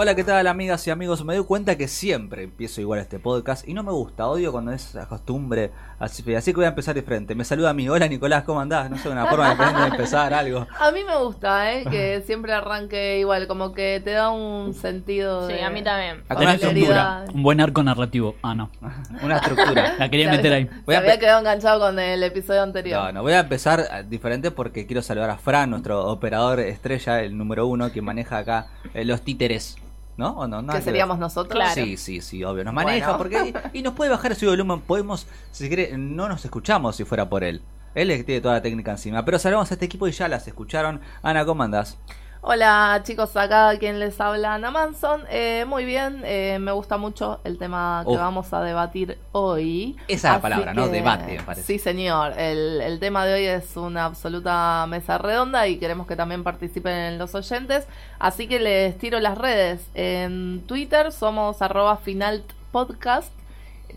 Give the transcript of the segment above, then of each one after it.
Hola, ¿qué tal amigas y amigos? Me doy cuenta que siempre empiezo igual este podcast y no me gusta, odio cuando es esa costumbre. Así, así que voy a empezar de frente. Me saluda a mí. Hola Nicolás, ¿cómo andás? No sé, una forma diferente de empezar algo. A mí me gusta, ¿eh? Que siempre arranque igual, como que te da un sentido Sí, de... a mí también. Una estructura, un buen arco narrativo. Ah, no. Una estructura. La quería meter ahí. Voy Se a había quedado enganchado con el episodio anterior. No, no, voy a empezar eh, diferente porque quiero saludar a Fran, nuestro operador estrella, el número uno, que maneja acá eh, los títeres. ¿No? ¿O no? Nada que seríamos ver. nosotros. Claro. Sí, sí, sí, obvio. Nos maneja Bueno. porque. Y nos puede bajar ese volumen. Podemos, si quiere, no nos escuchamos si fuera por él. Él es el que tiene toda la técnica encima. Pero saludamos a este equipo y ya las escucharon. Ana, ¿cómo andás? Hola chicos, acá quien les habla Ana Manson. Eh, muy bien, eh, me gusta mucho el tema que Uf. vamos a debatir hoy. Esa es la palabra, ¿no? Debate, me parece. Sí, señor. El, el tema de hoy es una absoluta mesa redonda y queremos que también participen los oyentes. Así que les tiro las redes. En Twitter somos arroba finalpodcast,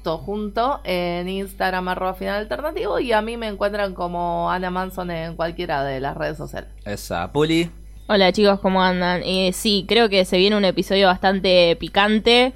todo junto. En Instagram arroba final alternativo y a mí me encuentran como Ana Manson en cualquiera de las redes sociales. Esa, Puli. Hola chicos, ¿cómo andan? Eh, sí, creo que se viene un episodio bastante picante.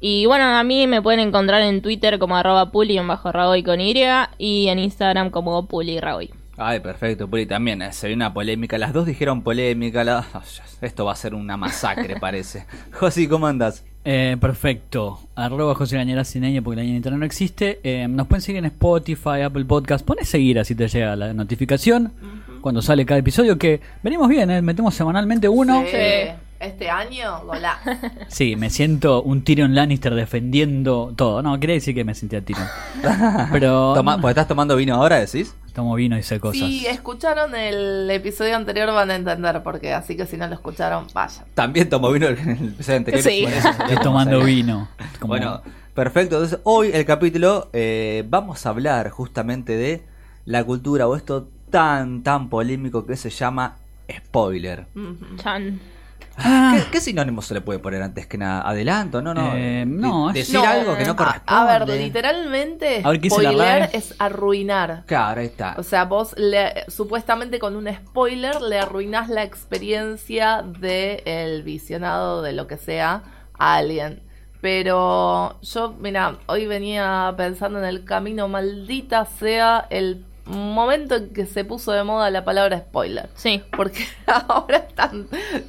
Y bueno, a mí me pueden encontrar en Twitter como arroba puli bajo ragoy con Y y en Instagram como puli ragoy. Ay, perfecto, Puli también. eh, Se vio una polémica. Las dos dijeron polémica. la- Esto va a ser una masacre, parece. Josi, ¿cómo andás? Eh, perfecto. Arroba José Gañera sin ñ porque la ñ internet no existe. Eh, nos pueden seguir en Spotify, Apple Podcast. Pones seguir así te llega la notificación cuando sale cada episodio. Que venimos bien, ¿eh? metemos semanalmente uno. Sí. Sí. Este año, golá. Sí, me siento un Tyrion Lannister defendiendo todo. No, quería decir que me sentía Tyrion. Pero Toma, ¿Pues estás tomando vino ahora, decís? tomo vino y sé cosas. Si escucharon el episodio anterior van a entender por qué, así que si no lo escucharon, vayan. También tomo vino el episodio anterior. Sí. eso Estoy tomando vino. Como- Bueno, perfecto. Entonces, hoy el capítulo eh, vamos a hablar justamente de la cultura o esto tan, tan polémico que se llama spoiler. Chan. Ah, ¿Qué, qué sinónimo se le puede poner antes que nada? ¿Adelanto? No, no. Eh, no, decir No, algo que no a- corresponde. A, ver, literalmente, A ver, ¿qué dice la spoiler es arruinar. Claro, ahí está. O sea, vos le, supuestamente con un spoiler le arruinás la experiencia del el visionado de lo que sea a alguien. Pero yo, mira, hoy venía pensando en el camino, maldita sea el momento en que se puso de moda la palabra spoiler. Sí. Porque ahora están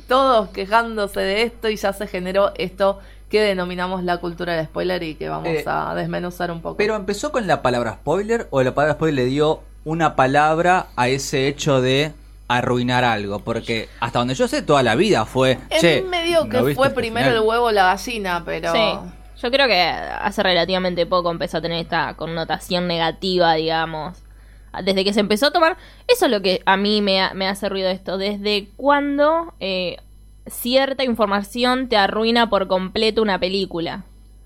todos quejándose de esto y ya se generó esto que denominamos la cultura del spoiler y que vamos Eh, a desmenuzar un poco. Pero empezó con la palabra spoiler o la palabra spoiler le dio una palabra a ese hecho de arruinar algo. Porque hasta donde yo sé, toda la vida fue. En che, medio que ¿no viste fue este primero final? el huevo o la gallina, pero... Sí. Yo creo que hace relativamente poco empezó a tener esta connotación negativa, digamos. Desde que se empezó a tomar. Eso es lo que a mí me, ha- me hace ruido esto. Desde cuando eh, cierta información te arruina por completo una película.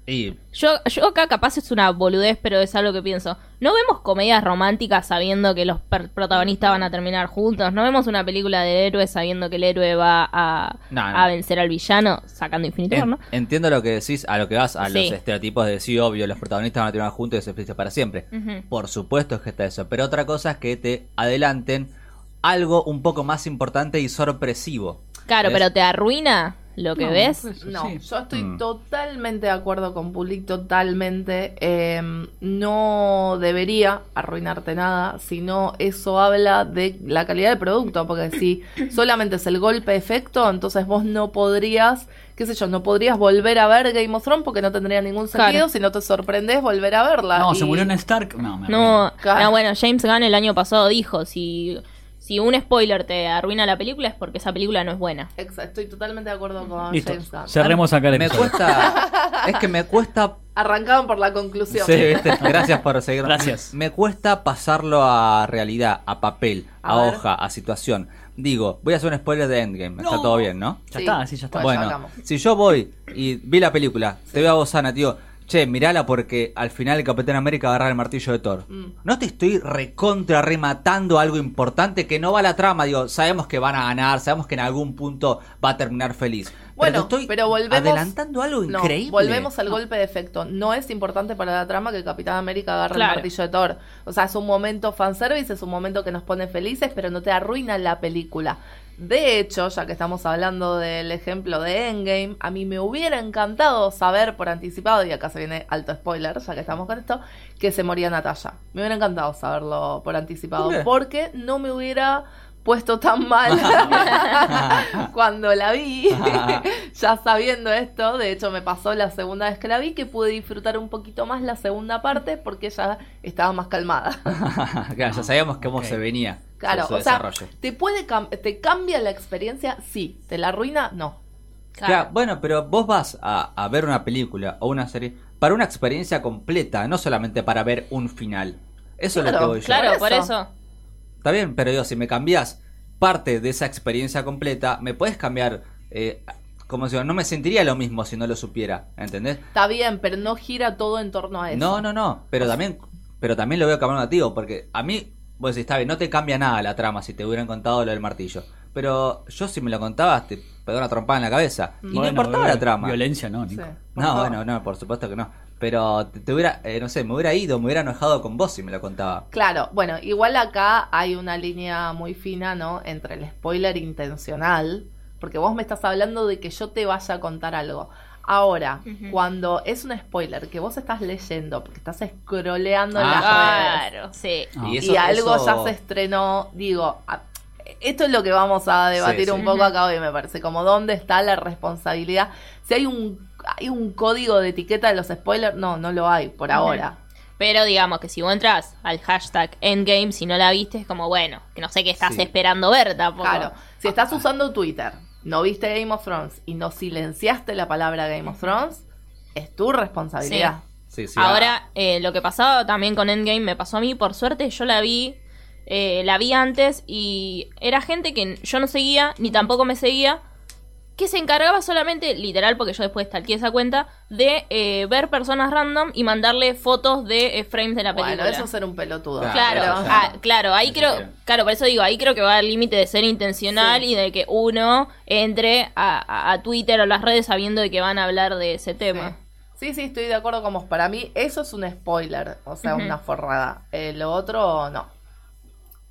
Y Yo, yo acá capaz es una boludez, pero es algo que pienso. No vemos comedias románticas sabiendo que los protagonistas van a terminar juntos. No vemos una película de héroes sabiendo que el héroe va a, No, no. a vencer al villano sacando en- ¿no? entiendo lo que decís, a lo que vas, a los Sí. estereotipos de decir, obvio, los protagonistas van a terminar juntos y se felices para siempre. Por supuesto que está eso. Pero otra cosa es que te adelanten algo un poco más importante y sorpresivo. Claro, ¿Ves? pero te arruina lo que No, ves. No, sí. yo estoy Mm. totalmente de acuerdo con Puli, totalmente. Eh, no debería arruinarte nada, sino eso habla de la calidad del producto, porque si solamente es el golpe efecto, entonces vos no podrías, qué sé yo, no podrías volver a ver Game of Thrones porque no tendría ningún sentido, Claro. si no te sorprendes volver a verla. No, Y- se murió en Stark. No, me No, no, bueno, James Gunn el año pasado dijo, si, si un spoiler te arruina la película es porque esa película no es buena. Exacto, estoy totalmente de acuerdo con Listo. James Gunn. Cerremos acá el Me episodio. cuesta. es que me cuesta. Arrancaban por la conclusión. Sí, ¿viste? Gracias por seguir. Gracias. Me cuesta pasarlo a realidad, a papel, a, hoja, a situación. Digo, voy a hacer un spoiler de Endgame. Está todo bien, ¿no? Ya está, sí, ya está. Bueno, si yo voy y vi la película, te veo a vos, Ana, tío, che, mirala porque al final el Capitán América va a agarrar el martillo de Thor. Mm. No te estoy recontra rematando algo importante que no va a la trama, digo, sabemos que van a ganar, sabemos que en algún punto va a terminar feliz. Bueno, estoy pero volvemos. adelantando algo No, increíble. volvemos al golpe de efecto. No es importante para la trama que Capitán América agarre Claro. el martillo de Thor. O sea, es un momento fanservice, es un momento que nos pone felices, pero no te arruina la película. De hecho, ya que estamos hablando del ejemplo de Endgame, a mí me hubiera encantado saber por anticipado, y acá se viene alto spoiler, ya que estamos con esto, que se moría Natalia. Me hubiera encantado saberlo por anticipado, porque no me hubiera puesto tan mal cuando la vi, ya sabiendo esto, de hecho me pasó la segunda vez que la vi, que pude disfrutar un poquito más la segunda parte porque ya estaba más calmada. claro, ya sabíamos cómo se venía. Claro, su o sea. ¿te puede cam- te cambia la experiencia? Sí, ¿te la arruina? No. Claro, bueno, pero vos vas a, a ver una película o una serie para una experiencia completa, no solamente para ver un final. Eso es lo que voy yo. Claro, Por por eso. Está bien, pero yo, si me cambias parte de esa experiencia completa, me puedes cambiar. Eh, como si no me sentiría lo mismo si no lo supiera, ¿entendés? Está bien, pero no gira todo en torno a eso. No, no, no, pero también, pero también lo veo como negativo, porque a mí, vos decís, está bien, no te cambia nada la trama si te hubieran contado lo del martillo. Pero yo si me lo contabas, te pegó una trompada en la cabeza. Y no importaba eh, la trama. Violencia, no, Nico. No, favor. bueno, no, por supuesto que no. Pero te, te hubiera, eh, no sé, me hubiera ido, me hubiera enojado con vos si me lo contaba. Claro, bueno, igual acá hay una línea muy fina, ¿no? Entre el spoiler intencional, porque vos me estás hablando de que yo te vaya a contar algo. Ahora, cuando es un spoiler que vos estás leyendo, porque estás scrolleando en las redes, Claro, sí. Ah. Y algo eso- ya se estrenó, digo, esto es lo que vamos a debatir Sí, un poco acá hoy, me parece, como dónde está la responsabilidad. Si hay un, hay un código de etiqueta de los spoilers, no, no lo hay por ahora. Pero digamos que si vos entras al hashtag Endgame, si no la viste, es como, bueno, que no sé qué estás Sí. esperando ver tampoco. Claro, si estás usando Twitter, no viste Game of Thrones y no silenciaste la palabra Game of Thrones, es tu responsabilidad. Sí, sí. Ahora, eh, lo que pasaba también con Endgame me pasó a mí, por suerte yo la vi, eh, la vi antes y era gente que yo no seguía, ni tampoco me seguía, que se encargaba solamente, literal, porque yo después talqué esa cuenta, de eh, ver personas random y mandarle fotos de eh, frames de la película. Bueno, eso es ser un pelotudo. Claro, Claro, ah, claro, ahí Eso creo, claro, por eso digo, ahí creo que va al límite de ser intencional Sí. y de que uno entre a, a- a Twitter o las redes sabiendo de que van a hablar de ese tema. Sí, sí, estoy de acuerdo con vos. Para mí eso es un spoiler, o sea, una forrada. Eh, lo otro, no.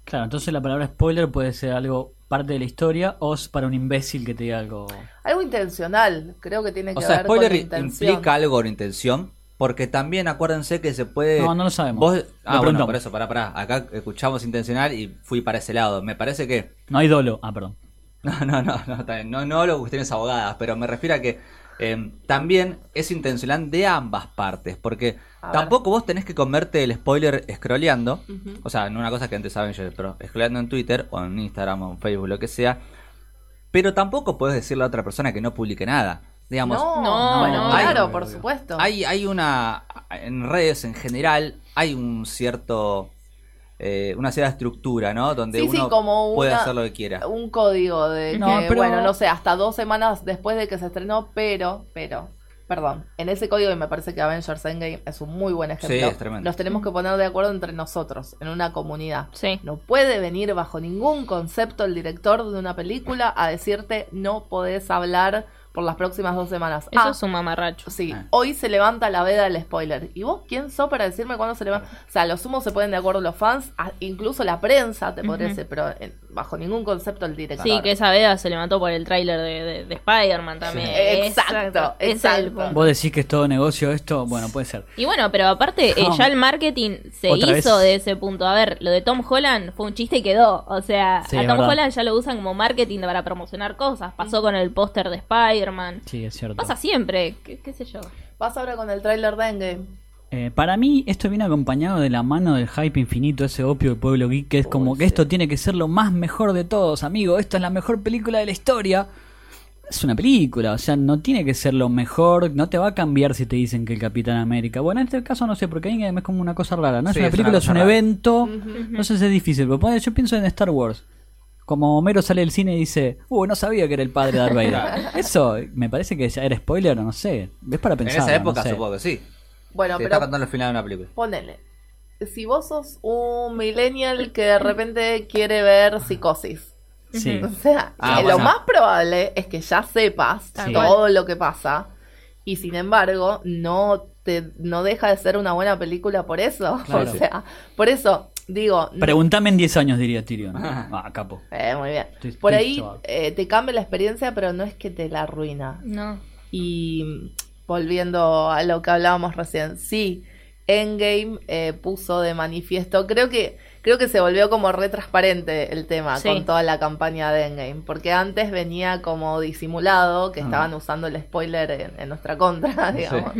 Claro, entonces la palabra spoiler puede ser algo parte de la historia o es para un imbécil que te diga algo. Algo intencional, creo que tiene que O sea, spoiler con la intención. implica algo con intención. Porque también acuérdense que se puede. No, no lo sabemos. Vos... Lo Ah, bueno, preguntamos. por eso, pará, pará. Acá escuchamos intencional y fui para ese lado. Me parece que. No hay dolo. Ah, perdón. No, no, no, no, está bien. no, no hablo de cuestiones abogadas, pero me refiero a que eh, también es intencional de ambas partes, porque A ver. tampoco vos tenés que comerte el spoiler scrolleando, o sea, no una cosa que antes saben yo, pero scrolleando en Twitter o en Instagram o en Facebook, lo que sea, pero tampoco puedes decirle a otra persona que no publique nada. Digamos, no, No, bueno, no. claro, por supuesto. hay, hay una. En redes en general, hay un cierto. Eh, una cierta estructura, ¿no? Donde Sí, sí, uno puede hacer lo que quiera. un código de No, que, pero- bueno, no sé, hasta dos semanas después de que se estrenó, pero, pero, perdón, en ese código y me parece que Avengers Endgame es un muy buen ejemplo. Sí, es tremendo. Nos tenemos que poner de acuerdo entre nosotros, en una comunidad. Sí. No puede venir bajo ningún concepto el director de una película a decirte no podés hablar por las próximas dos semanas. Eso Ah, es un mamarracho. Sí, Ah. hoy se levanta la veda del spoiler. ¿Y vos quién sos para decirme cuándo se levanta? O sea, los sumos se ponen de acuerdo los fans, incluso la prensa te podría decir, pero en- bajo ningún concepto el director. Sí, que esa veda se levantó por el tráiler de, de- de Spider-Man también. Sí. Exacto, es exacto. Vos decís que es todo negocio esto, bueno, puede ser. Y bueno, pero aparte, eh, ya el marketing se hizo vez. de ese punto. A ver, lo de Tom Holland fue un chiste y quedó. O sea, Sí, a Tom verdad. Holland ya lo usan como marketing para promocionar cosas. Pasó con el póster de Spider-Man. Sí, es cierto. Pasa siempre, qué, qué sé yo. Vas ahora con el tráiler de Endgame. Eh, para mí esto viene acompañado de la mano del hype infinito, ese opio del pueblo geek, que es como Uy, que sí. esto tiene que ser lo más mejor de todos, amigo, esto es la mejor película de la historia. Es una película, o sea, no tiene que ser lo mejor, no te va a cambiar si te dicen que el Capitán América. Bueno, en este caso no sé, porque ahí es como una cosa rara, no es Sí, una es película, una es cosa un rara. evento, no sé si es difícil, pero yo pienso en Star Wars. Como Homero sale del cine y dice, uh, no sabía que era el padre de Darth Vader. Eso me parece que ya era spoiler, no sé. Es para En pensar. esa época supongo que sí. Bueno, Te está pero contando el final de una película. ponele. Si vos sos un millennial que de repente quiere ver psicosis, Sí. O sea, Ah, bueno. lo más probable es que ya sepas todo lo que pasa y sin embargo no te no deja de ser una buena película por eso. Claro. O sea, por eso digo, Pregúntame en 10 años, diría Tyrion. Ah, capo. Eh, muy bien. Estoy- Por estoy ahí eh, te cambia la experiencia, pero no es que te la arruina. No. Y volviendo a lo que hablábamos recién, sí, Endgame eh, puso de manifiesto, creo que creo que se volvió como re transparente el tema Sí. con toda la campaña de Endgame, porque antes venía como disimulado, que Ah. estaban usando el spoiler en, en nuestra contra, digamos,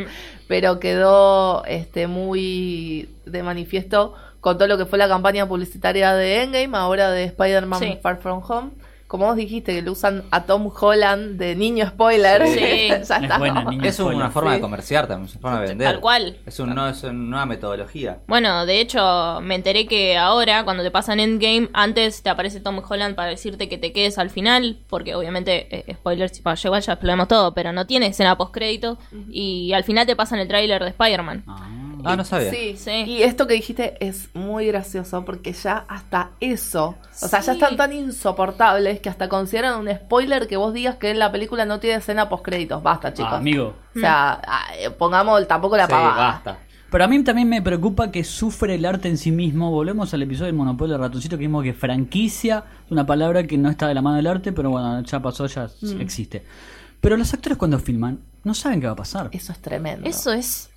pero quedó este muy de manifiesto con todo lo que fue la campaña publicitaria de Endgame, ahora de Spider-Man Sí. Far From Home. Como vos dijiste, que lo usan a Tom Holland de niño spoiler. Sí. ya Es está. buena, niño. Es una forma Sí. de comerciar también, es una forma de vender. Tal cual. Es, un, no, es una nueva metodología. Bueno, de hecho, me enteré que ahora, cuando te pasan Endgame, antes te aparece Tom Holland para decirte que te quedes al final, porque obviamente, eh, spoilers, para igual ya exploramos todo, pero no tiene escena post-crédito, y al final te pasan el tráiler de Spider-Man. Ah. Ah, no sabía. Sí, Sí. y esto que dijiste es muy gracioso porque ya hasta eso, o sea, ya están tan insoportables que hasta consideran un spoiler que vos digas que la película no tiene escena post créditos. Basta, chicos. Ah, amigo. O sea, ah, eh, pongamos tampoco la Sí, pavada. basta. Pero a mí también me preocupa que sufre el arte en sí mismo. Volvemos al episodio del Monopolio del Ratoncito que vimos que franquicia es una palabra que no está de la mano del arte, pero bueno, ya pasó, ya Mm. existe. Pero los actores cuando filman no saben qué va a pasar. Eso es tremendo. Eso es...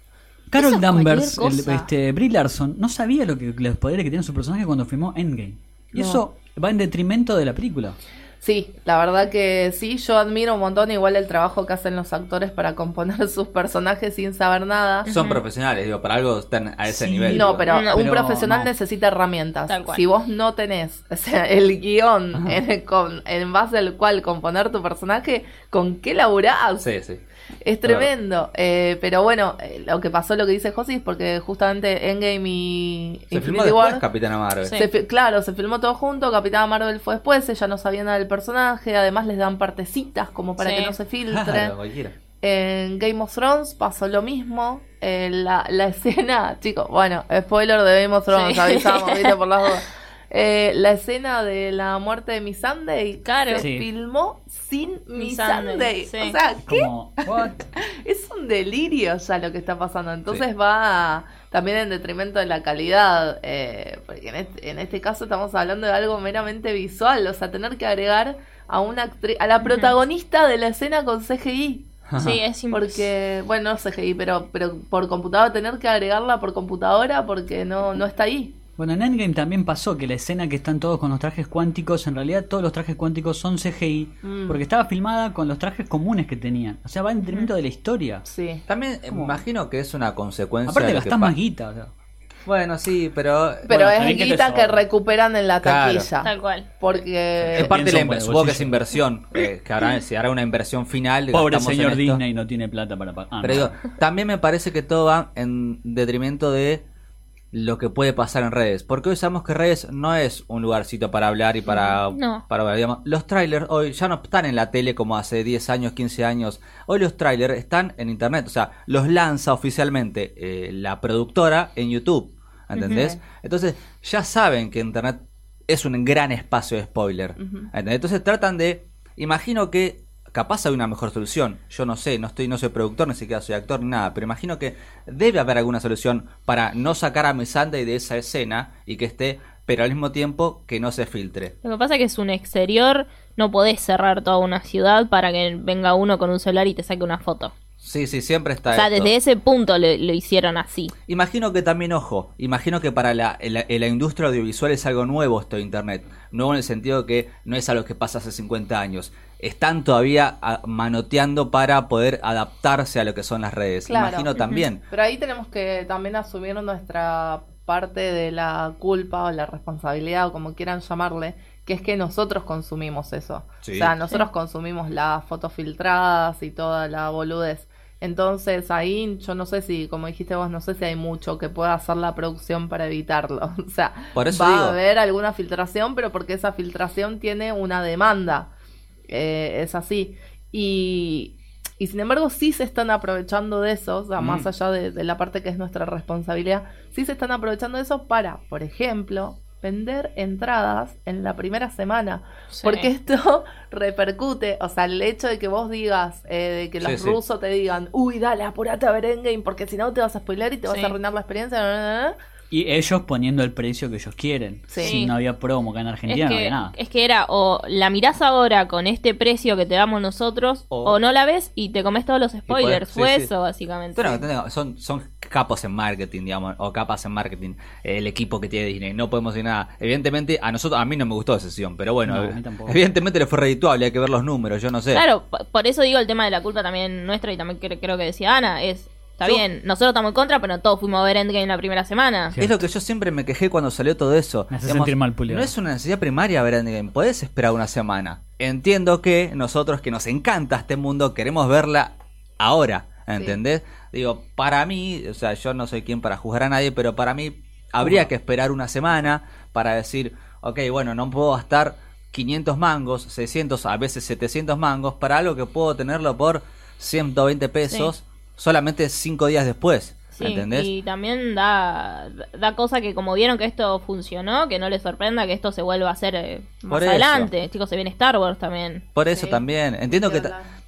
Carol Danvers, el- este, Brie Larson, no sabía lo que, los poderes que tiene su personaje cuando filmó Endgame. Y No. eso va en detrimento de la película. Sí, la verdad que sí, yo admiro un montón igual el trabajo que hacen los actores para componer sus personajes sin saber nada. Son profesionales, digo, para algo están a ese Sí. nivel. No, digo. pero, No, un pero profesional no. necesita herramientas. Tal cual. Si vos no tenés o sea, el guion en, con- en base al cual componer tu personaje, ¿con qué laburás? Sí, sí. Es tremendo. Eh, pero bueno, eh, lo que pasó, lo que dice Josis, porque justamente Endgame y Se filmó después War... Capitana Marvel. Sí. se claro, se filmó todo junto, Capitana Marvel fue después, ella no sabía nada del personaje, además les dan partecitas como para Sí. que no se filtre. Claro, cualquiera. En Game of Thrones pasó lo mismo. Eh, la, la escena, chicos, bueno, spoiler de Game of Thrones, Sí. avisamos, viste, por las dudas. Eh, la escena de la muerte de Miss Sunday Claro. se Sí. filmó sin Miss Sunday. Sí. O sea, ¿qué? Como, what? Es un delirio ya lo que está pasando. Entonces va también en detrimento de la calidad. eh, porque en este, en este caso estamos hablando de algo meramente visual. O sea, tener que agregar a una actriz, a la protagonista de la escena con CGI. Sí, es imposible. Porque, bueno, no CGI, pero, pero por computadora, tener que agregarla por computadora porque no, no está ahí. Bueno, en Endgame también pasó que la escena que están todos con los trajes cuánticos, en realidad todos los trajes cuánticos son CGI, Mm. porque estaba filmada con los trajes comunes que tenían. O sea, va en detrimento de la historia. Sí. También eh, me imagino que es una consecuencia Aparte de que más guita. o sea. Bueno, sí, pero... Pero Bueno, es que guita que recuperan en la Claro. taquilla. Tal cual. Porque. es parte de la supongo que es inversión, eh, que hará, se hará una inversión final. Pobre señor. Disney no tiene plata para pagar. Ah, Pero no. digo, también me parece que todo va en detrimento de lo que puede pasar en redes. Porque hoy sabemos que redes no es un lugarcito para hablar y para... No. para digamos, los trailers hoy ya no están en la tele como hace 10 años, 15 años. Hoy los trailers están en internet. O sea, los lanza oficialmente eh, la productora en YouTube. ¿Entendés? Entonces ya saben que internet es un gran espacio de spoiler. ¿entendés? Entonces tratan de... Imagino que capaz hay una mejor solución. Yo no sé, no estoy, no soy productor, ni siquiera soy actor ni nada, pero imagino que debe haber alguna solución para no sacar a Miss Sunday de esa escena y que esté, pero al mismo tiempo que no se filtre. Lo que pasa es que es un exterior, no podés cerrar toda una ciudad para que venga uno con un celular y te saque una foto. Sí, sí, siempre está O sea, esto. desde ese punto lo, lo hicieron así. Imagino que también, ojo, imagino que para la, la- la industria audiovisual es algo nuevo esto de Internet. Nuevo en el sentido que no es algo que pasa hace 50 años. Están todavía ah, manoteando para poder adaptarse a lo que son las redes. Claro. Imagino también. Pero ahí tenemos que también asumir nuestra parte de la culpa o la responsabilidad o como quieran llamarle, que es que nosotros consumimos eso. Sí. O sea, nosotros consumimos las fotos filtradas y toda la boludez. Entonces ahí yo no sé si, como dijiste vos, no sé si hay mucho que pueda hacer la producción para evitarlo. O sea, Por eso va digo. a haber alguna filtración, pero porque esa filtración tiene una demanda. Eh, es así. Y, y sin embargo, sí se están aprovechando de eso, o sea, Mm. más allá de, de la parte que es nuestra responsabilidad, sí se están aprovechando de eso para, por ejemplo, vender entradas en la primera semana. Sí. Porque esto repercute, o sea, el hecho de que vos digas, eh, de que los Sí, sí. rusos te digan, uy, dale, apurate a ver Endgame, porque si no te vas a spoiler y te vas a arruinar la experiencia. na, na, na". Y ellos poniendo el precio que ellos quieren. Sí. Si no había promo acá en Argentina, es no había nada. es que era o la mirás ahora con este precio que te damos nosotros O- o, no la ves y te comes todos los spoilers. Fue sí, sí. eso, básicamente. Bueno, tengo- son, son capos en marketing, digamos, o capas en marketing, el equipo que tiene Disney, no podemos decir nada. Evidentemente, a nosotros, a mí no me gustó esa sesión, pero bueno, No, a mí tampoco. evidentemente le fue redituable, hay que ver los números, yo no sé. Claro, por eso digo el tema de la culpa también nuestra y también cre- creo que decía Ana, es, está Yo- bien, nosotros estamos en contra, pero todos fuimos a ver Endgame la primera semana. Es lo que yo siempre me quejé cuando salió todo eso. Me hace sentir mal. No es una necesidad primaria ver Endgame, podés esperar una semana. Entiendo que nosotros que nos encanta este mundo queremos verla ahora, ¿entendés? Digo, para mí, o sea, yo no soy quien para juzgar a nadie, pero para mí habría que esperar una semana para decir, ok, bueno, no puedo gastar 500 mangos, 600, a veces 700 mangos para algo que puedo tenerlo por 120 pesos solamente 5 días después, Sí, ¿entendés? y también da, da cosa que como vieron que esto funcionó, que no les sorprenda que esto se vuelva a hacer eh, más Por eso. adelante. Chicos, se viene Star Wars también. Por eso Sí. también. Entiendo que...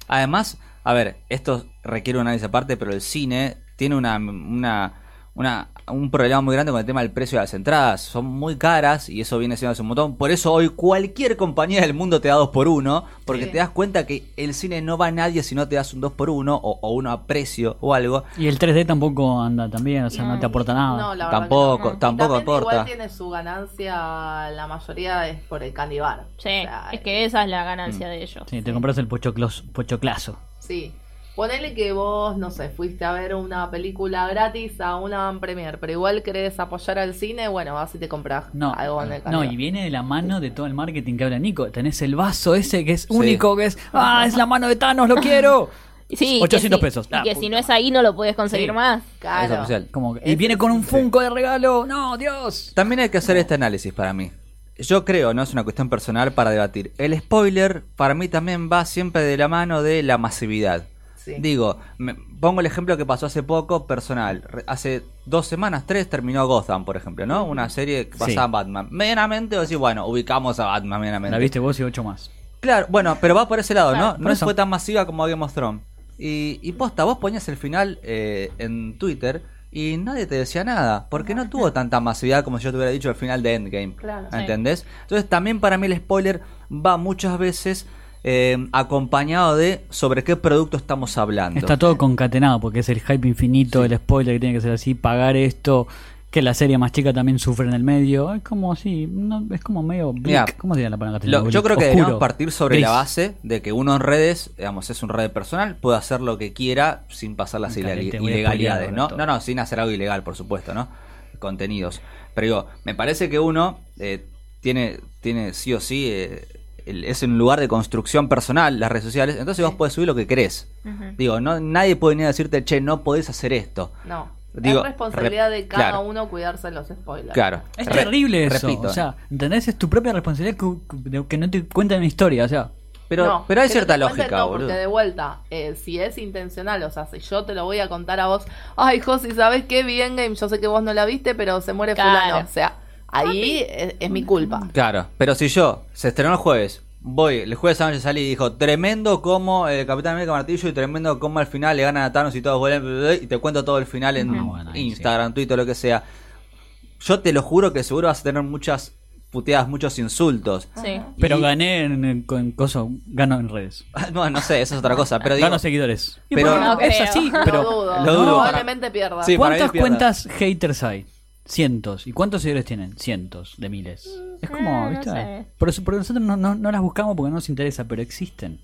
Además, a ver, esto requiere un análisis aparte, pero el cine tiene una, una, una- un problema muy grande con el tema del precio de las entradas. Son muy caras y eso viene siendo hace un montón. Por eso hoy cualquier compañía del mundo te da dos por uno, porque Sí. te das cuenta que el cine no va a nadie si no te das un dos por uno o, o uno a precio o algo. Y el 3D tampoco anda tan bien, o sea, no, No, te aporta nada. No, la verdad que Tampoco, no. tampoco Y también aporta. Igual tiene su ganancia, la mayoría es por el candy bar. Sí, O sea, es que esa es la ganancia de ellos. Sí, te compras el pochoclos, pochoclazo. Sí. Ponele que vos, no sé, fuiste a ver una película gratis a una premier, pero igual querés apoyar al cine, bueno, vas y te compras No, algo en el no, canal. y viene de la mano de todo el marketing que habla Nico. Tenés el vaso ese que es único, que es, ah, es la mano de Thanos, lo quiero. Sí, que 800 si- pesos. Y Ah, que puta. si no es ahí no lo puedes conseguir Sí. más. Claro. Es oficial. Como que- y viene con un sí. Funko de regalo. No, Dios. También hay que hacer este análisis para mí. Yo creo, no es una cuestión personal para debatir. El spoiler para mí también va siempre de la mano de la masividad. Sí. Digo, me- pongo el ejemplo que pasó hace poco, personal. Re- Hace dos semanas, tres, terminó Gotham, por ejemplo, ¿no? Una serie que basada Sí. en Batman. Medianamente, o decir, bueno, ubicamos a Batman medianamente. La viste vos y ocho más. Claro, bueno, pero va por ese lado, Claro, ¿no? No eso. fue tan masiva como Game of Thrones. Y, y posta, vos ponías el final eh, en Twitter y nadie te decía nada, porque no tuvo tanta masividad como si yo te hubiera dicho el final de Endgame. Claro. Sí. ¿Entendés? Entonces también para mí el spoiler va muchas veces eh, acompañado de sobre qué producto estamos hablando. Está todo concatenado porque es el hype infinito, el spoiler que tiene que ser así, pagar esto, que la serie más chica también sufre en el medio. Es como así, no, es como medio bleak. ¿Cómo sería la palabra? Lo- yo creo que deberíamos partir sobre gris. la base de que uno en redes, digamos, es un red personal, puede hacer lo que quiera sin pasar las ilegalidades, ¿no? No, no, sin hacer algo ilegal, por supuesto, ¿no? Contenidos. Pero digo, me parece que uno eh, tiene, tiene sí o sí, eh, es un lugar de construcción personal, las redes sociales, entonces vos podés subir lo que querés. Digo, no, nadie puede venir a decirte, che, no podés hacer esto. No. Digo, es responsabilidad de cada claro. uno cuidarse los spoilers. Claro. Es Re- terrible eso. repito, o sea, ¿entendés? Es tu propia responsabilidad que, no te cuenten una historia. O sea, pero, No, pero hay que no cierta lógica, no, boludo. Porque de vuelta, eh, si es intencional, o sea, si yo te lo voy a contar a vos, ay, Josi, ¿sabes qué? Vi Endgame, yo sé que vos no la viste, pero se muere Claro. fulano. O sea, ahí es, es mi culpa. Claro, pero si yo se estrenó el jueves, voy, el jueves a la noche salí y dijo, tremendo como el Capitán América Martillo y tremendo como al final le ganan a Thanos y todos vuelven, y te cuento todo el final en Ah, bueno, Instagram, Twitter, lo que sea. Yo te lo juro que seguro vas a tener muchas puteadas, muchos insultos. Sí. pero gané en, en, con coso, gano en redes. No, no sé, eso es otra cosa, pero digo, Gano seguidores. Pero- No es creo. así, Lo pero dudo. lo dudo. Probablemente pierda. Sí, ¿cuántas pierda. cuentas haters hay? Cientos. ¿Y cuántos seguidores tienen? Cientos de miles. Es como, Eh, no ¿viste? sé. Por eso, porque nosotros no, no, no las buscamos porque no nos interesa, pero existen.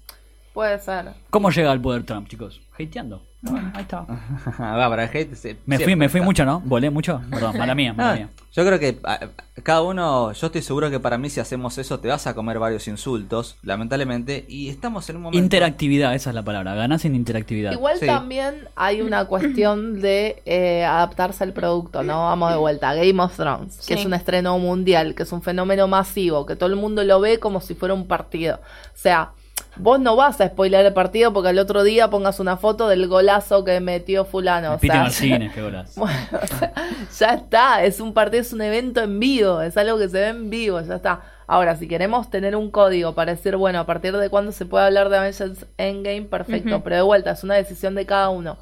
Puede ser. ¿Cómo llega al poder Trump, chicos? Hateando. Bueno, ahí está. va para el hate. sí, Me fui, me fui está. mucho, ¿no? Volé mucho. Perdón, mala mía, mala Ah, mía. yo creo que ah, cada uno, yo estoy seguro que para mí si hacemos eso te vas a comer varios insultos, lamentablemente, y estamos en un momento... Interactividad, esa es la palabra. Ganás en interactividad. Igual Sí. también hay una cuestión de eh, adaptarse al producto, ¿no? Vamos de vuelta. Game of Thrones, que es un estreno mundial, que es un fenómeno masivo, que todo el mundo lo ve como si fuera un partido. O sea, vos no vas a spoiler el partido porque al otro día pongas una foto del golazo que metió fulano. O Pite sea, Martínez, qué golazo. bueno, o sea, ya está, es un partido, es un evento en vivo, es algo que se ve en vivo, ya está. Ahora, si queremos tener un código para decir, bueno, a partir de cuándo se puede hablar de Avengers Endgame, perfecto, pero de vuelta, es una decisión de cada uno.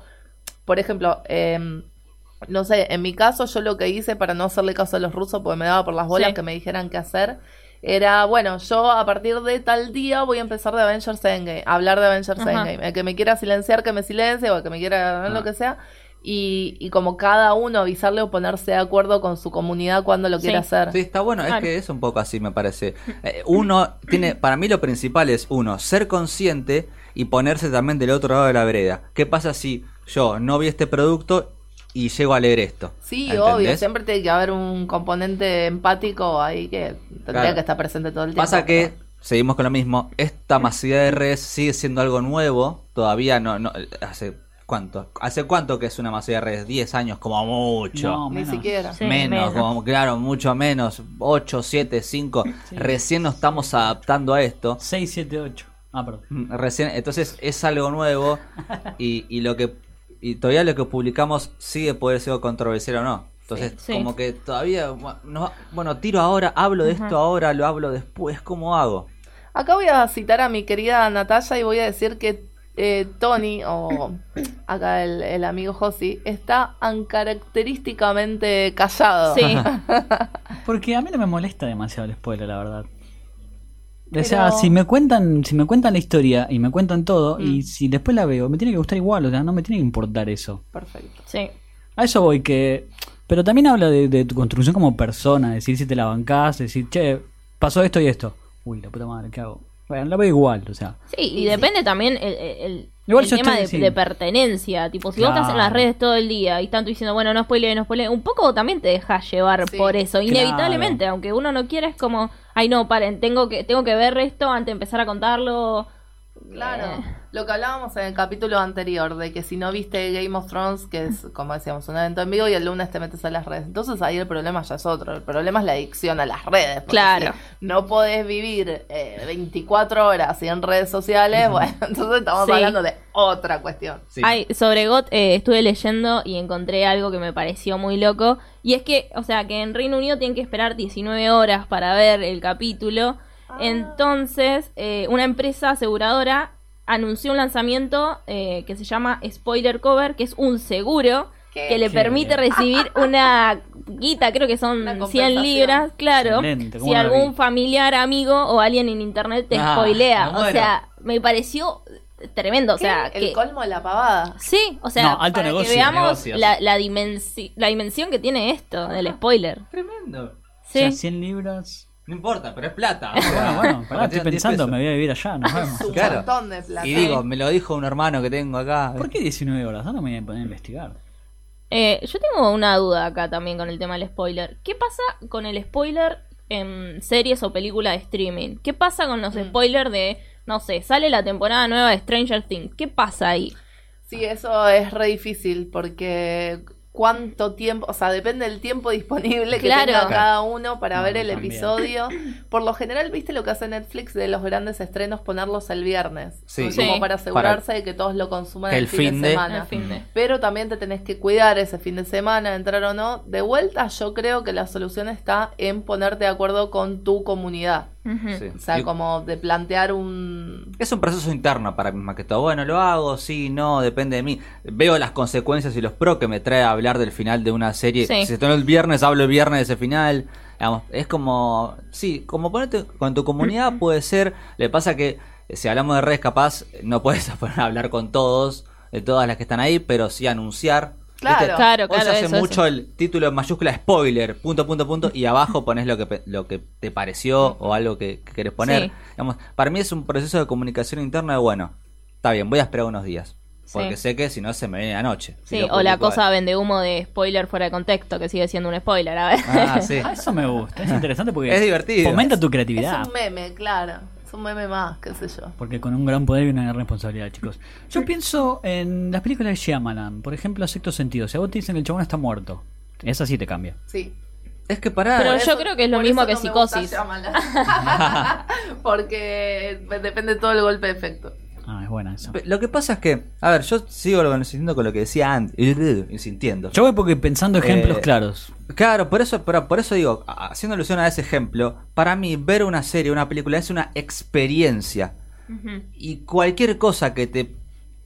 Por ejemplo, em, no sé, en mi caso yo lo que hice para no hacerle caso a los rusos, porque me daba por las bolas Sí. que me dijeran qué hacer, era, bueno, yo a partir de tal día voy a empezar de Avengers Endgame, a hablar de Avengers Ajá. Endgame. El que me quiera silenciar, que me silencie, o el que me quiera Ah. lo que sea. Y, y como cada uno avisarle o ponerse de acuerdo con su comunidad cuando lo Sí. quiera hacer. Sí, está bueno, Claro. es que es un poco así, me parece. Eh, uno tiene, para mí lo principal es, uno, ser consciente y ponerse también del otro lado de la vereda. ¿Qué pasa si yo no vi este producto y llego a leer esto? Sí, ¿Entendés? obvio, siempre tiene que haber un componente empático ahí que tendría Claro. que estar presente todo el tiempo. Pasa que, seguimos con lo mismo, esta masividad de redes sigue siendo algo nuevo, todavía no, no hace cuánto, hace cuánto que es una masividad de redes, 10 años como mucho. No, Ni siquiera. Sí, menos, menos. como, claro, mucho menos, 8, 7, 5, recién nos estamos adaptando a esto. 6, 7, 8. Ah, perdón. Mm, Recién, entonces es algo nuevo y, y lo que y todavía lo que publicamos sigue puede ser controversial o no. Entonces, Sí. como que todavía, no- bueno, tiro ahora, hablo de esto ahora, lo hablo después, ¿cómo hago? Acá voy a citar a mi querida Natalia y voy a decir que eh, Tony, o acá el, el amigo Josi, está característicamente callado. Sí. Porque a mí no me molesta demasiado el spoiler, la verdad. O sea, si me cuentan, si me cuentan la historia y me cuentan todo, Mm. y si después la veo, me tiene que gustar igual, o sea, no me tiene que importar eso. Perfecto. Sí. A eso voy que. Pero también habla de, de tu construcción como persona, decir si te la bancás, decir, che, pasó esto y esto. Uy, la puta madre, ¿qué hago? Bueno, la veo igual, o sea. Sí, y depende también el, el- Igual el tema estoy- de, sí. de pertenencia. Tipo, si vos estás en las redes todo el día y están diciendo, bueno, no spoile, no spoile, un poco también te dejas llevar Sí, por eso. claro. Inevitablemente, aunque uno no quiera, es como, ay, no, paren, tengo que, tengo que ver esto antes de empezar a contarlo. Claro, Eh, lo que hablábamos en el capítulo anterior, de que si no viste Game of Thrones, que es, como decíamos, un evento en vivo y el lunes te metes a las redes. Entonces ahí el problema ya es otro, el problema es la adicción a las redes. porque Claro. si no podés vivir eh, 24 horas sin redes sociales, bueno, entonces estamos Sí. hablando de otra cuestión. Sí. Ay, sobre GOT eh, estuve leyendo y encontré algo que me pareció muy loco. Y es que, o sea, que en Reino Unido tienen que esperar 19 horas para ver el capítulo. Ah. Entonces, eh, una empresa aseguradora anunció un lanzamiento eh, que se llama Spoiler Cover, que es un seguro ¿Qué? que le Qué permite recibir una guita, creo que son Una 100 compensación. libras, claro. Excelente, ¿cómo Si algún vi? familiar, amigo o alguien en internet te Ah, spoilea. me O sea, me pareció tremendo. O sea, el que, colmo de la pavada. Sí, o sea, No, alto para negocio, que veamos la, la, dimensi- la dimensión que tiene esto del spoiler. Tremendo. O Sí. sea, 100 libras. No importa, pero es plata. Bueno, bueno, pará, estoy 10 pensando, me voy a vivir allá, nos vemos. Es un Claro. montón de plata. Y digo, me lo dijo un hermano que tengo acá. ¿Por qué 19 horas? No me voy a poner a investigar. Eh, yo tengo una duda acá también con el tema del spoiler. ¿Qué pasa con el spoiler en series o películas de streaming? ¿Qué pasa con los Mm. spoilers de, no sé, sale la temporada nueva de Stranger Things? ¿Qué pasa ahí? Sí, eso es re difícil porque cuánto tiempo, o sea, depende del tiempo disponible que Claro. tenga cada uno para No, ver el también. episodio. Por lo general, ¿viste lo que hace Netflix de los grandes estrenos ponerlos el viernes? Sí. Como Sí. para asegurarse de que todos lo consuman el, el fin, fin de de- semana. El fin de- Pero también te tenés que cuidar ese fin de semana, entrar o no. De vuelta, yo creo que la solución está en ponerte de acuerdo con tu comunidad. Sí. O sea, Y- como de plantear un... Es un proceso interno para mí más que todo. Bueno, lo hago, sí, no, depende de mí. Veo las consecuencias y los pros que me trae hablar del final de una serie. Sí. Si estrenó el viernes, hablo el viernes de ese final. Digamos, es como, sí, como ponerte con tu comunidad puede ser. Le pasa que eh, si hablamos de redes, capaz no puedes poner a hablar con todos, de todas las que están ahí, pero sí anunciar. Claro. Claro, Hoy claro, se hace eso, mucho el título en mayúscula spoiler, punto, punto, punto, y abajo pones lo que, pe- lo que te pareció o algo que, que querés poner. Sí. Digamos, para mí es un proceso de comunicación interna de, bueno, está bien, voy a esperar unos días. Porque Sí. sé que si no se me viene la noche. Si Sí, lo o la cosa vende humo de spoiler fuera de contexto, que sigue siendo un spoiler, a ver. Ah, sí. Ah, eso me gusta, es interesante porque Es divertido. fomenta tu Es creatividad. un meme, claro. Un meme más, qué sé yo. Porque con un gran poder y una gran responsabilidad, chicos. Yo pienso en las películas de Shyamalan, por ejemplo, Sexto Sentido. Si a vos te dicen que el chabón está muerto, esa sí te cambia. Sí. Es que pará. Pero yo creo que es lo mismo que no me gusta psicosis. Porque depende todo el golpe de efecto. Ah, es buena esa. Lo que pasa es que, a ver, yo sigo lo- insistiendo con lo que decía antes, insintiendo. Yo voy porque pensando ejemplos Eh, claros. Claro, por eso, pero por eso digo, a- haciendo alusión a ese ejemplo, para mí ver una serie, una película es una experiencia. Y cualquier cosa que te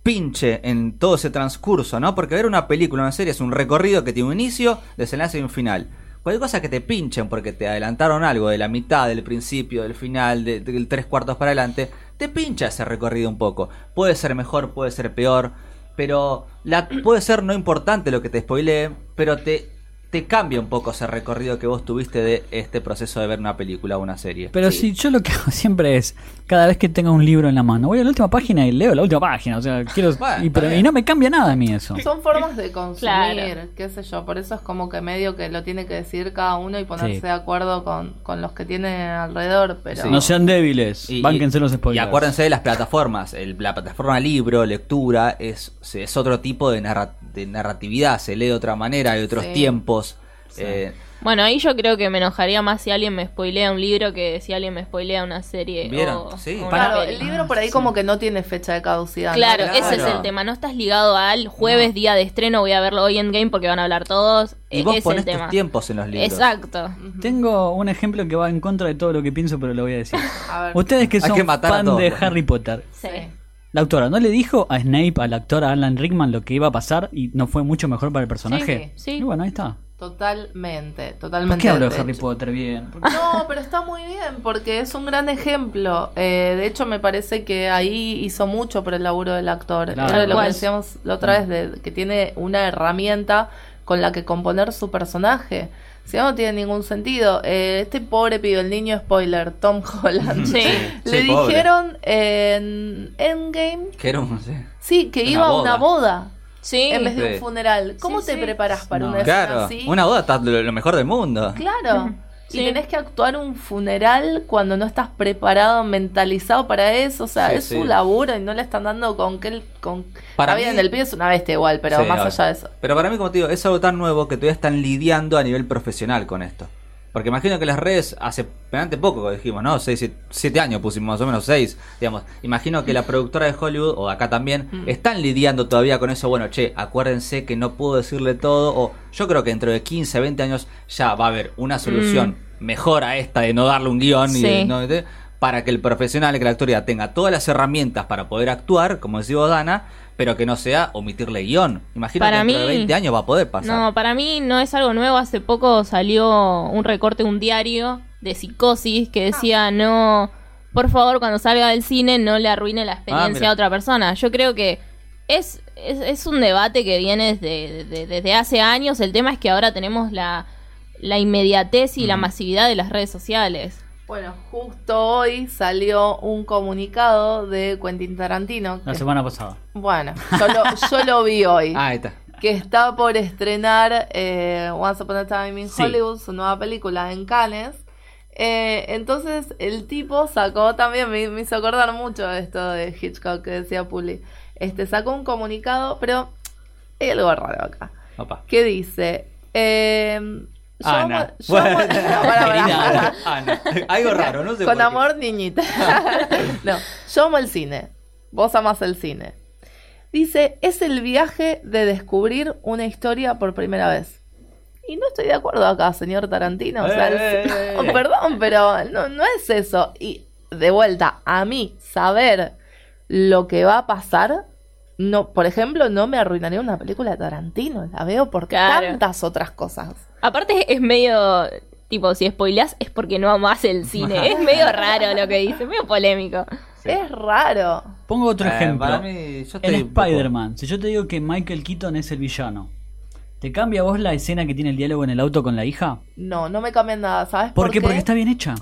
pinche en todo ese transcurso, ¿no? Porque ver una película, una serie es un recorrido que tiene un inicio, desenlace y un final. Cualquier cosa que te pinchen porque te adelantaron algo de la mitad, del principio, del final, de- del tres cuartos para adelante, te pincha ese recorrido un poco. Puede ser mejor, puede ser peor, pero la, puede ser no importante lo que te spoilee, pero te, te cambia un poco ese recorrido que vos tuviste de este proceso de ver una película o una serie. Pero si yo lo que hago siempre es, cada vez que tenga un libro en la mano, voy a la última página y leo la última página. O sea, quiero. Bueno, y, pero- y no me cambia nada a mí eso. Son formas de consumir, Claro. qué sé yo. Por eso es como que medio que lo tiene que decir cada uno y ponerse Sí. de acuerdo con, con los que tiene alrededor. Pero Sí. No sean débiles. Y- Bánquense los Y spoilers. acuérdense de las plataformas. El- la plataforma libro, lectura, es, es otro tipo de, narra- de narratividad. Se lee de otra manera, hay otros Sí. Eh, Bueno, ahí yo creo que me enojaría más si alguien me spoilea un libro que si alguien me spoilea una serie. ¿Vieron? o- Sí. o una claro, el libro por ahí como que no tiene fecha de caducidad. ¿no? Claro, ese es el tema. No estás ligado al jueves, día de estreno, voy a verlo hoy en game porque van a hablar todos. y vos es ponés el tus tiempos en los libros. Exacto. Tengo un ejemplo que va en contra de todo lo que pienso, pero lo voy a decir. A ver. Ustedes que son que matar a fan todos. de Harry Potter. Sí. La autora, ¿no le dijo a Snape, al actor a Alan Rickman, lo que iba a pasar y no fue mucho mejor para el personaje? Sí, sí. Y bueno, ahí está. Totalmente, ¿Por totalmente. qué hablo de de Harry hecho. Potter bien? No, pero está muy bien porque es un gran ejemplo. Eh, de hecho, me parece que ahí hizo mucho por el laburo del actor. Claro. Era lo que decíamos la otra vez, de, que tiene una herramienta con la que componer su personaje. Si no, no tiene ningún sentido. Eh, este pobre pibe, el niño spoiler, Tom Holland, Sí. le Sí, pobre. dijeron en Endgame, Que era un- sí. sí, que Una iba a una boda. boda Sí. en vez de Sí. un funeral. ¿Cómo Sí, te sí. preparas para No. una Claro, así? una boda está lo, lo mejor del mundo. Claro. Sí. Y tenés que actuar un funeral cuando no estás preparado, mentalizado para eso. O sea, Sí, es sí. su laburo y no le están dando con que él. Con... Para Está bien, mí- el pibe es una bestia igual, pero Sí, más allá de eso. Pero para mí, como te digo, es algo tan nuevo que todavía están lidiando a nivel profesional con esto. Porque imagino que las redes hace bastante poco, dijimos, ¿no? Seis, siete, siete años pusimos más o menos seis, digamos. Imagino que la productora de Hollywood, o acá también, Mm. están lidiando todavía con eso. Bueno, che, acuérdense que no puedo decirle todo. O yo creo que dentro de 15, 20 años ya va a haber una solución mejor a esta de no darle un guion y de- Sí. no- de- para que el profesional, que la actoría tenga todas las herramientas para poder actuar, como decía Dana, pero que no sea omitirle guion. Imagino Para que dentro de mí- 20 años va a poder pasar. No, para mí no es algo nuevo. Hace poco salió un recorte de un diario de psicosis que decía no, por favor, cuando salga del cine no le arruine la experiencia mira. a otra persona. Yo creo que es, es, es un debate que viene desde, de- desde hace años. El tema es que ahora tenemos la, la inmediatez y la masividad de las redes sociales. Bueno, justo hoy salió un comunicado de Quentin Tarantino. La semana pasada. Bueno, yo lo, yo lo vi hoy. Ah, ahí está. que está por estrenar eh, Once Upon a Time in Sí. Hollywood, su nueva película en Cannes. Eh, entonces el tipo sacó también, me, me hizo acordar mucho esto de Hitchcock que decía Puli. Este sacó un comunicado, pero hay algo raro acá. Opa. Que dice. Eh, Ana. no, Ana. Algo raro, no sé Con amor, niñita. no, yo amo el cine. Vos amás el cine. Dice, es el viaje de descubrir una historia por primera vez. Y no estoy de acuerdo acá, señor Tarantino. O sea, el- Eh, eh, eh. perdón, pero no, no es eso. Y de vuelta, a mí, saber lo que va a pasar, no, por ejemplo, no me arruinaría una película de Tarantino. La veo por Claro. tantas otras cosas. Aparte es medio, tipo, si spoileás es porque no amás el cine. es medio raro lo que dice, medio polémico. Sí. Es raro. Pongo otro Eh, ejemplo. para mí, yo estoy En poco- Spider-Man, si yo te digo que Michael Keaton es el villano, ¿te cambia a vos la escena que tiene el diálogo en el auto con la hija? No, no me cambian nada. ¿Sabes ¿Por, por, qué? Porque está bien hecha.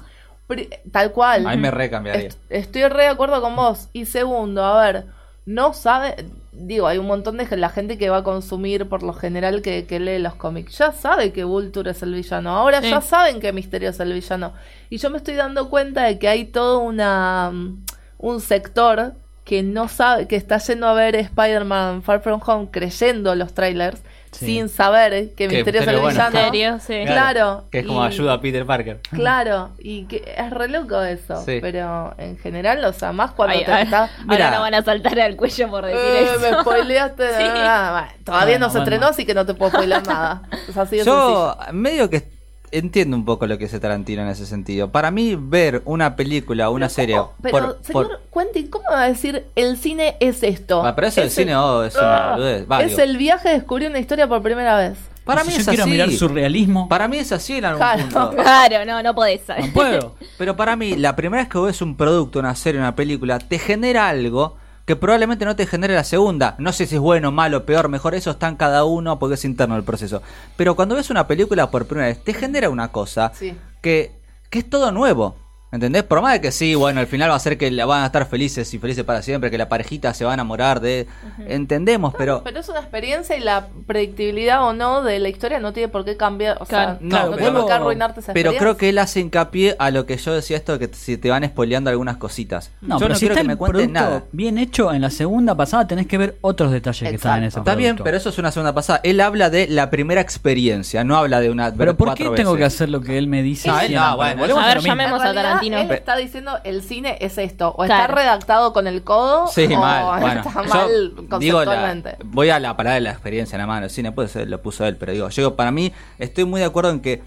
Pri- Tal cual. A mí me recambiaría. Est- estoy re de acuerdo con vos. Y segundo, a ver, no sabe. Digo, hay un montón de la gente que va a consumir por lo general que, que lee los cómics. Ya sabe que Vulture es el villano. Ahora Sí. ya saben que Misterio es el villano. Y yo me estoy dando cuenta de que hay todo una mm, un sector que no sabe, que está yendo a ver Spider-Man Far From Home creyendo los trailers. Sí. sin saber que Que Misterio es el bueno. villano. Misterio, sí. Claro. Que es como y- ayuda a Peter Parker. Claro, y que es re loco eso. Sí. Pero en general, o sea, más cuando Ay, te ay, está. Mira. Ahora no van a saltar al cuello por decir Eh, eso. me spoileaste. Sí. nada, bueno, todavía Bueno, no se bueno. estrenó, así que no te puedo spoilear nada. Es así de Yo medio que entiendo un poco lo que dice Tarantino en ese sentido. Para mí ver una película o una serie... ¿Cómo? Pero, por- señor por- Quentin, ¿cómo va a decir el cine es esto? Ah, pero eso Es cine, oh, es una. Va, es digo. el viaje a descubrir una historia por primera vez. Para Si mí yo es quiero así. mirar surrealismo, Para mí es así en algún Claro. punto. Claro, no, no podés. no puedo. Pero para mí, la primera vez que ves un producto, una serie, una película, te genera algo que probablemente no te genere la segunda. No sé si es bueno, malo, peor, mejor, eso está en cada uno porque es interno el proceso. Pero cuando ves una película por primera vez, te genera una cosa Sí. que, que es todo nuevo. ¿Entendés? Por más de que sí, bueno, al final va a ser que la- van a estar felices y felices para siempre, que la parejita se va a enamorar de... Entendemos, pero... Pero es una experiencia y la predictibilidad o no de la historia no tiene por qué cambiar. O Claro. sea, No, no, pero- tiene por qué arruinarte esa Pero creo que él hace hincapié a lo que yo decía esto, que si te van spoileando algunas cositas. No, yo pero no si quiero está que me cuenten nada. bien hecho, en la segunda pasada tenés que ver otros detalles que están en ese Exacto. Está bien, pero eso es una segunda pasada. Él habla de la primera experiencia, no habla de una. Pero ¿por qué tengo que hacer lo que él me dice? No, él siempre? no, bueno, Volvemos a ver, llamemos a realidad, Tarantino. Él está diciendo el cine es esto. O está Claro. redactado con el codo Sí, o mal. Bueno, está mal digo la- conceptualmente. voy a la palabra de la experiencia en la mano. El cine puede ser, lo puso él, pero digo, yo digo, para mí estoy muy de acuerdo en que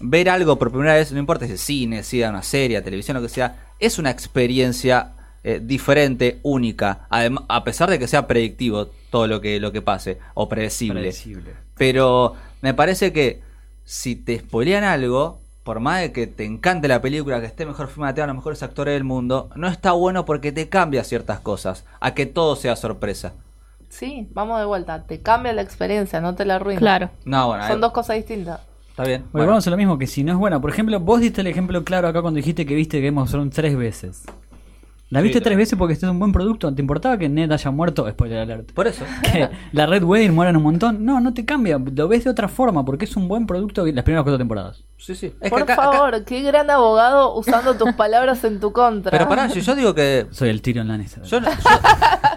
ver algo por primera vez, no importa si es cine, si es una serie, televisión, lo que sea, es una experiencia eh, diferente, única, adem- a pesar de que sea predictivo todo lo que, lo que pase, o predecible. Predecible. Pero me parece que si te spoilean algo, por más de que te encante la película, que esté mejor filmada, tenga los mejores actores del mundo, no está bueno porque te cambia ciertas cosas, a que todo sea sorpresa. Sí, vamos de vuelta. Te cambia la experiencia, no te la arruina. Claro. No, bueno, Son eh, dos cosas distintas. está bien. Bueno, Bueno. vamos a lo mismo que si no es buena. Por ejemplo, vos diste el ejemplo claro acá cuando dijiste que viste Game of Thrones tres veces. La viste tres veces porque este es un buen producto. ¿Te importaba que Ned haya muerto? Spoiler alert. Por eso. Que la Red Wedding mueran un montón. No, no te cambia. Lo ves de otra forma porque es un buen producto las primeras cuatro temporadas. Sí, sí. Es Por acá- acá- favor, qué gran abogado usando tus palabras en tu contra. Pero pará, si yo digo que Soy el Tyrion Lannister. Yo, yo-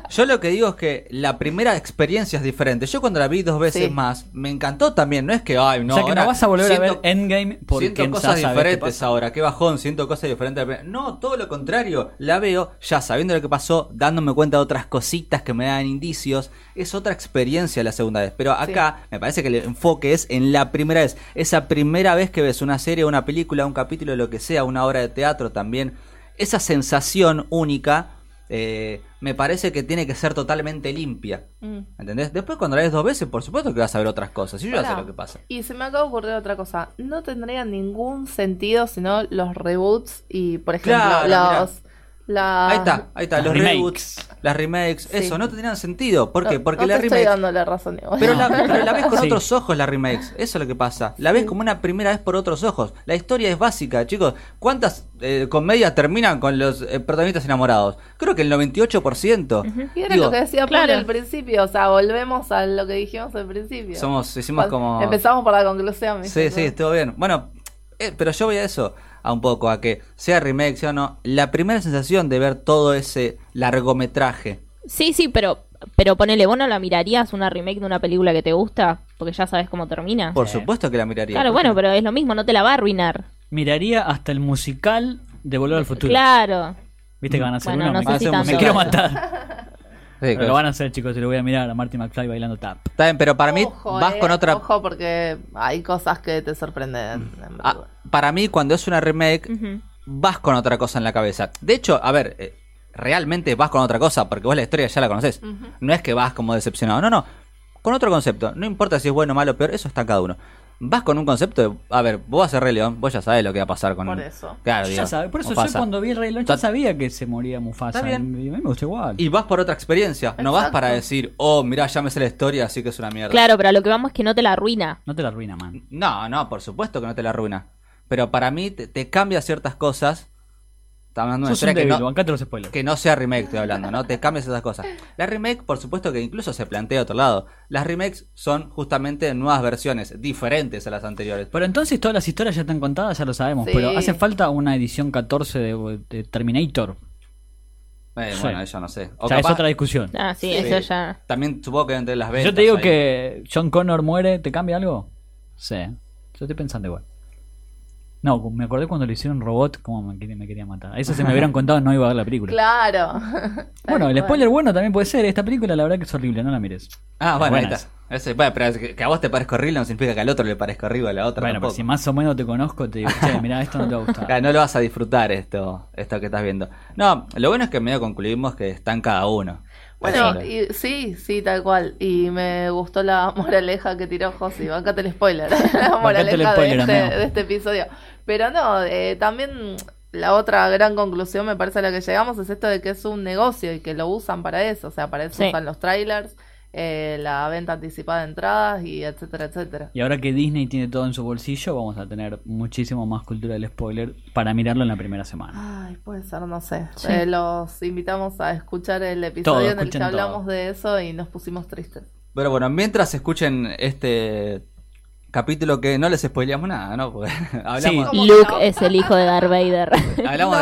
yo lo que digo es que la primera experiencia es diferente. Yo cuando la vi dos veces Sí. más, me encantó también. No es que, ay, no. o sea que ahora no vas a volver a ver Endgame porque siento cosas diferentes ahora. Qué bajón, siento cosas diferentes. No, todo lo contrario. La veo ya sabiendo lo que pasó, dándome cuenta de otras cositas que me dan indicios. Es otra experiencia la segunda vez. Pero acá me parece que el enfoque es en la primera vez. Esa primera vez que ves una serie, una película, un capítulo, lo que sea, una obra de teatro también. Esa sensación única. Eh, me parece que tiene que ser totalmente limpia. Mm. ¿Entendés? Después cuando la ves dos veces, por supuesto que vas a ver otras cosas. Y yo ya sé lo que pasa. Y se me acaba de ocurrir otra cosa. No tendría ningún sentido sino los reboots y, por ejemplo, Claro, los. la- Ahí está, ahí está, los remakes. reboots, las remakes, Sí. eso no tendrían sentido. ¿Por qué? No- Porque no la te estoy remake. dando la razón. igual. Pero la, pero la ves con Sí. otros ojos, la remakes. Eso es lo que pasa. La ves como una primera vez por otros ojos. La historia es básica, chicos. ¿Cuántas eh, comedias terminan con los eh, protagonistas enamorados? Creo que el 98%. Y era Digo, lo que decía Pablo claro. al principio, o sea, volvemos a lo que dijimos al principio. Somos, hicimos como. Empezamos por la conclusión. Sí, sí, estuvo bien. Bueno, eh, pero yo voy a eso, a un poco, a que sea remake, sea o no. La primera sensación de ver todo ese largometraje. Sí, sí, pero pero ponele, ¿vos no la mirarías una remake de una película que te gusta? Porque ya sabes cómo termina. Por supuesto que la miraría. Claro, ¿Por qué bueno, no? pero es lo mismo, no te la va a arruinar. Miraría hasta el musical de Volver al Futuro. Claro. ¿Viste que van a hacer Bueno, uno? no me, sé si Hacemos tanto. me quiero matar. Sí, Pero claro. lo van a hacer, chicos, y lo voy a mirar a Marty McFly bailando tap. Está bien, pero para mí Ojo, vas eh, con otra. Ojo, porque hay cosas que te sorprenden. en Ah, para mí, cuando es una remake, Ujú. vas con otra cosa en la cabeza. De hecho, a ver, eh, realmente vas con otra cosa, porque vos la historia ya la conocés. No es que vas como decepcionado, no, no. Con otro concepto. No importa si es bueno, malo, peor, eso está en cada uno. Vas con un concepto de, a ver, vos vas a ser Rey León, vos ya sabés lo que va a pasar con Por eso. Claro, digo, ya sabe, por eso Mufasa. yo cuando vi el Rey León ya Está- sabía que se moría Mufasa. Está. Y a mí me gustó igual. Y vas por otra experiencia. No vas Exacto. para decir, oh, mirá, ya me sé la historia, así que es una mierda. Claro, pero a lo que vamos es que no te la arruina. No te la arruina, man. No, no, por supuesto que no te la arruina. Pero para mí te, te cambia ciertas cosas. Estamos hablando de una historia que débil, no, bancate los spoilers. que no sea remake, estoy hablando, ¿no? Te cambias esas cosas. La remake, por supuesto que incluso se plantea de otro lado. Las remakes son justamente nuevas versiones, diferentes a las anteriores. Pero entonces todas las historias ya están contadas, ya lo sabemos. Sí. Pero hace falta una edición 14 de, de Terminator. Eh, Sí. Bueno, eso no sé. O Ya es capaz- otra discusión. Ah, sí, Sí. eso ya. También supongo que entre las ventas. Yo te digo ahí. que John Connor muere, ¿te cambia algo? Sí. Yo estoy pensando igual. No, me acordé cuando le hicieron robot, como me, quería- me quería matar. A eso se me hubieran contado, no iba a ver la película. Claro. Bueno, el spoiler bueno también puede ser. Esta película, la verdad que es horrible, no la mires. Ah, bueno, ahí está. Ese- bueno, pero que, a vos te parezca horrible no significa que al otro le parezca horrible a la otra. Bueno, pero si más o menos te conozco, te digo, che, mira, esto no te va a gustar. Claro, no lo vas a disfrutar esto, esto que estás viendo. No, lo bueno es que medio concluimos que están cada uno. Bueno, y, sí, sí, tal cual. Y me gustó la moraleja que tiró Josi. Bancate el spoiler. la moraleja el spoiler, de, este, de este episodio. Pero no, eh, también la otra gran conclusión, me parece a la que llegamos, es esto de que es un negocio y que lo usan para eso. O sea, para eso Sí. usan los trailers, eh, la venta anticipada de entradas y etcétera, etcétera. Y ahora que Disney tiene todo en su bolsillo, vamos a tener muchísimo más cultura del spoiler para mirarlo en la primera semana. Ay, puede ser, no sé. Sí. Eh, los invitamos a escuchar el episodio Todo, en el que hablamos todo. de eso y nos pusimos tristes. Pero bueno, mientras escuchen este capítulo que no les spoileamos nada, ¿no? Porque hablamos, ¿Cómo que Luke no? es el hijo de Darth Vader. hablamos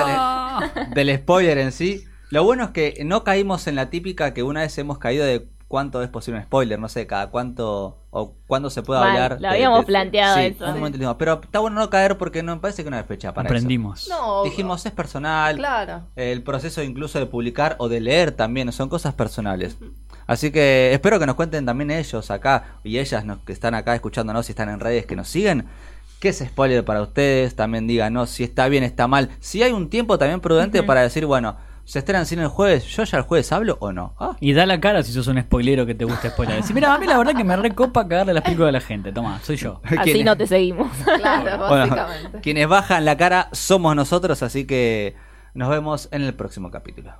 del, del spoiler en sí. Lo bueno es que no caímos en la típica que una vez hemos caído de cuánto es posible un spoiler, no sé, cada cuánto o cuándo se puede Mal, hablar. lo habíamos de- planteado sí, eso. un momento dijimos, pero está bueno no caer porque no me parece que no hay fecha para Aprendimos. No, eso. Dijimos, es personal. Claro. El proceso incluso de publicar o de leer también son cosas personales. Así que espero que nos cuenten también ellos acá y ellas nos- que están acá escuchándonos y están en redes que nos siguen. ¿Qué es spoiler para ustedes? También díganos si está bien, está mal. Si hay un tiempo también prudente para decir, bueno, se estrenan en cine el jueves, ¿yo ya el jueves hablo o no? Ah, Y da la cara si sos un spoilero que te gusta spoiler. Decir, mira, a mí la verdad que me recopa cagarle las películas a la gente. Toma, soy yo. Así ¿Quién- no te seguimos. Claro, Bueno, básicamente. quienes bajan la cara somos nosotros, así que nos vemos en el próximo capítulo.